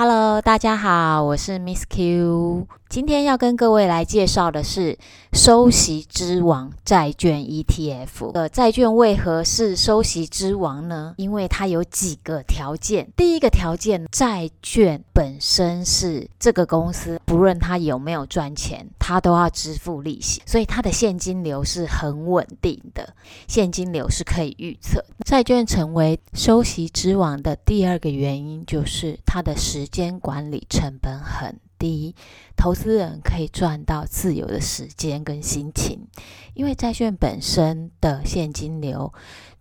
Hello，大家好，我是 Miss Q。今天要跟各位来介绍的是收息之王债券 ETF。呃，债券为何是收息之王呢？因为它有几个条件。第一个条件，债券本身是这个公司，不论它有没有赚钱，它都要支付利息，所以它的现金流是很稳定的，现金流是可以预测。债券成为收息之王的第二个原因，就是它的时间管理成本很低，投资人可以赚到自由的时间跟心情，因为债券本身的现金流，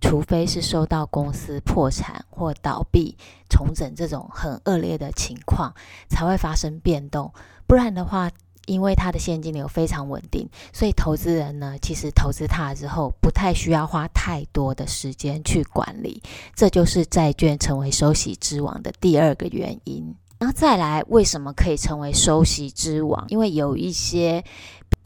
除非是收到公司破产或倒闭、重整这种很恶劣的情况，才会发生变动。不然的话，因为它的现金流非常稳定，所以投资人呢，其实投资它之后，不太需要花太多的时间去管理。这就是债券成为收息之王的第二个原因。然后再来，为什么可以成为收息之王？因为有一些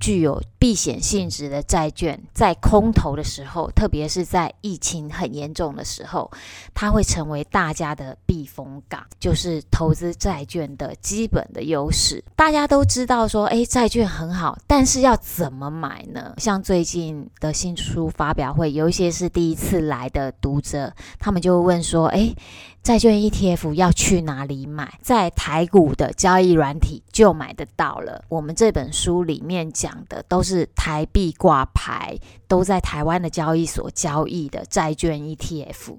具有避险性质的债券，在空头的时候，特别是在疫情很严重的时候，它会成为大家的避风港，就是投资债券的基本的优势。大家都知道说，诶，债券很好，但是要怎么买呢？像最近的新书发表会，有一些是第一次来的读者，他们就会问说，诶。债券 ETF 要去哪里买？在台股的交易软体就买得到了。我们这本书里面讲的都是台币挂牌，都在台湾的交易所交易的债券 ETF。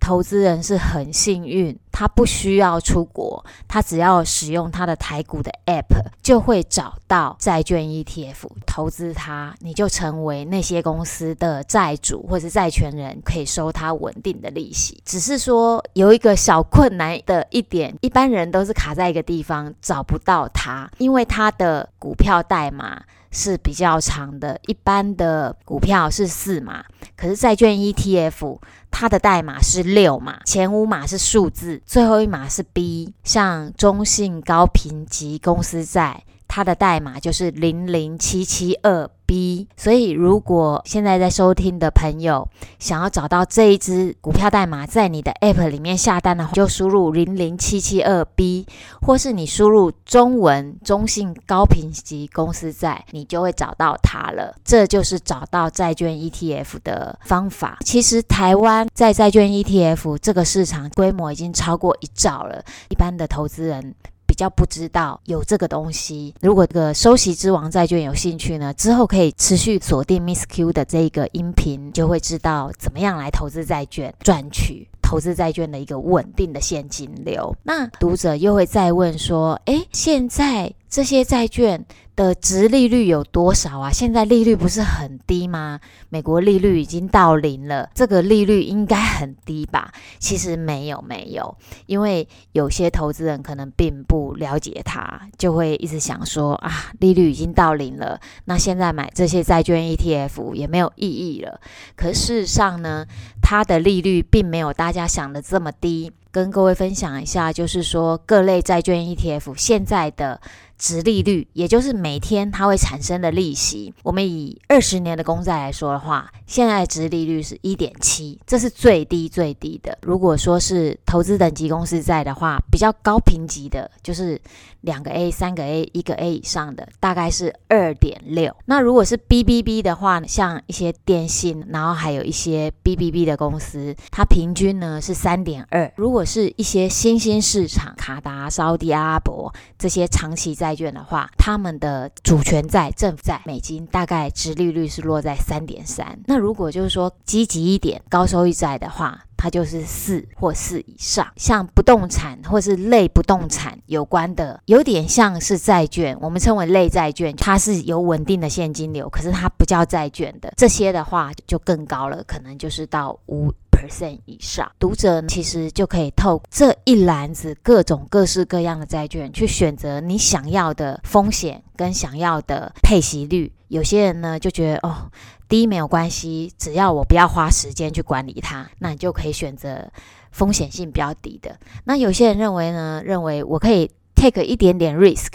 投资人是很幸运，他不需要出国，他只要使用他的台股的 App，就会找到债券 ETF，投资它，你就成为那些公司的债主或是债权人，可以收他稳定的利息。只是说有一。一个小困难的一点，一般人都是卡在一个地方找不到它，因为它的股票代码是比较长的，一般的股票是四码，可是债券 ETF 它的代码是六码，前五码是数字，最后一码是 B，像中信高评级公司债。它的代码就是零零七七二 B，所以如果现在在收听的朋友想要找到这一支股票代码，在你的 App 里面下单的话，就输入零零七七二 B，或是你输入中文中信高评级公司债，你就会找到它了。这就是找到债券 ETF 的方法。其实台湾在债券 ETF 这个市场规模已经超过一兆了，一般的投资人。比较不知道有这个东西，如果这个收息之王债券有兴趣呢，之后可以持续锁定 Miss Q 的这个音频，就会知道怎么样来投资债券，赚取投资债券的一个稳定的现金流。那读者又会再问说，诶，现在这些债券的值利率有多少啊？现在利率不是很低吗？美国利率已经到零了，这个利率应该很低吧？其实没有，没有，因为有些投资人可能并不了解它，就会一直想说啊，利率已经到零了，那现在买这些债券 ETF 也没有意义了。可事实上呢，它的利率并没有大家想的这么低。跟各位分享一下，就是说各类债券 ETF 现在的殖利率，也就是每天它会产生的利息。我们以二十年的公债来说的话，现在的殖利率是一点七，这是最低最低的。如果说是投资等级公司债的话，比较高评级的，就是两个 A、三个 A、一个 A 以上的，大概是二点六。那如果是 BBB 的话，像一些电信，然后还有一些 BBB 的公司，它平均呢是三点二。如果是一些新兴市场，卡达、沙乌地阿拉伯这些长期在债券的话，他们的主权债、政府债、美金大概殖利率是落在三点三。那如果就是说积极一点、高收益债的话，它就是四或四以上。像不动产或是类不动产有关的，有点像是债券，我们称为类债券，它是有稳定的现金流，可是它不叫债券的。这些的话就更高了，可能就是到五。二成以上，读者其实就可以透这一篮子各种各式各样的债券去选择你想要的风险跟想要的配息率。有些人呢就觉得哦，低没有关系，只要我不要花时间去管理它，那你就可以选择风险性比较低的。那有些人认为呢，认为我可以 take 一点点 risk。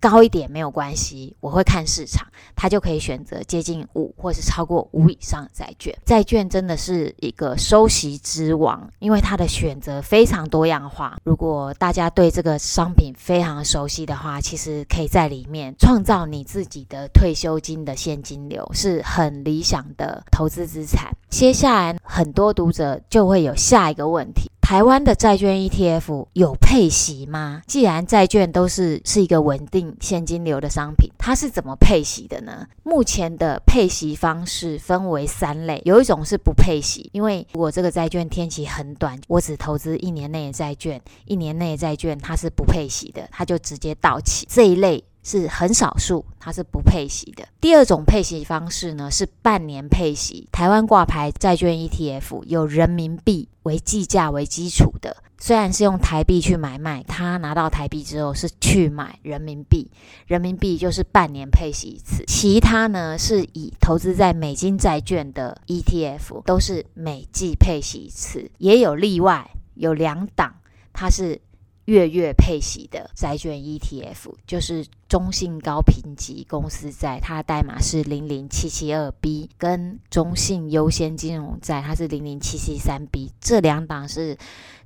高一点没有关系，我会看市场，他就可以选择接近五或是超过五以上的债券。债券真的是一个收息之王，因为它的选择非常多样化。如果大家对这个商品非常熟悉的话，其实可以在里面创造你自己的退休金的现金流，是很理想的投资资产。接下来，很多读者就会有下一个问题。台湾的债券 ETF 有配息吗？既然债券都是是一个稳定现金流的商品，它是怎么配息的呢？目前的配息方式分为三类，有一种是不配息，因为如果这个债券天期很短，我只投资一年内的债券，一年内的债券它是不配息的，它就直接到期。这一类。是很少数，它是不配息的。第二种配息方式呢，是半年配息。台湾挂牌债券 ETF 有人民币为计价为基础的，虽然是用台币去买卖，它拿到台币之后是去买人民币，人民币就是半年配息一次。其他呢，是以投资在美金债券的 ETF 都是每季配息一次，也有例外，有两档，它是。月月配息的债券 ETF 就是中信高评级公司债，它的代码是零零七七二 B，跟中信优先金融债，它是零零七七三 B，这两档是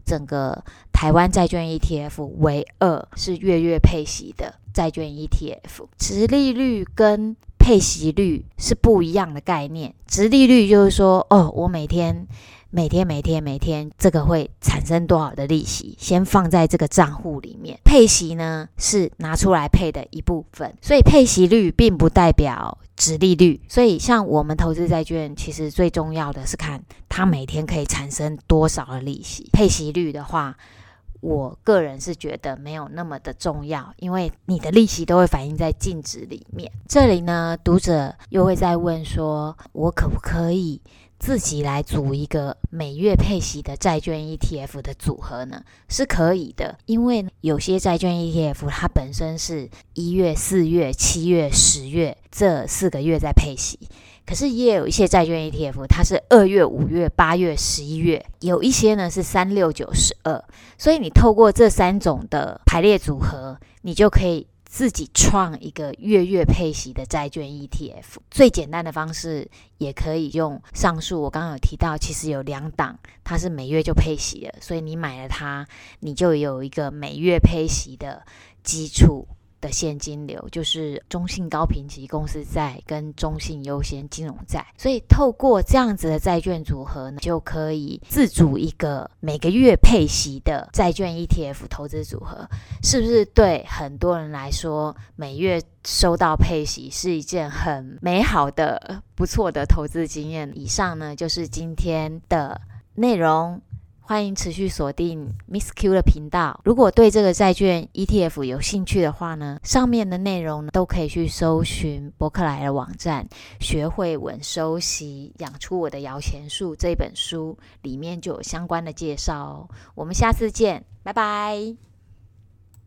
整个台湾债券 ETF 唯二是月月配息的债券 ETF。殖利率跟配息率是不一样的概念，殖利率就是说，哦，我每天。每天每天每天，这个会产生多少的利息？先放在这个账户里面。配息呢，是拿出来配的一部分，所以配息率并不代表殖利率。所以像我们投资债券，其实最重要的是看它每天可以产生多少的利息。配息率的话，我个人是觉得没有那么的重要，因为你的利息都会反映在净值里面。这里呢，读者又会再问说，我可不可以？自己来组一个每月配息的债券 ETF 的组合呢，是可以的，因为有些债券 ETF 它本身是一月、四月、七月、十月这四个月在配息，可是也有一些债券 ETF 它是二月、五月、八月、十一月，有一些呢是三六九十二，所以你透过这三种的排列组合，你就可以。自己创一个月月配息的债券 ETF，最简单的方式也可以用上述我刚刚有提到，其实有两档，它是每月就配息的，所以你买了它，你就有一个每月配息的基础。的现金流就是中信高评级公司债跟中信优先金融债，所以透过这样子的债券组合呢，就可以自主一个每个月配息的债券 ETF 投资组合，是不是对很多人来说，每月收到配息是一件很美好的、不错的投资经验？以上呢，就是今天的内容。欢迎持续锁定 Miss Q 的频道。如果对这个债券 ETF 有兴趣的话呢，上面的内容都可以去搜寻伯克莱的网站，学会稳收息，养出我的摇钱树这本书里面就有相关的介绍哦。我们下次见，拜拜。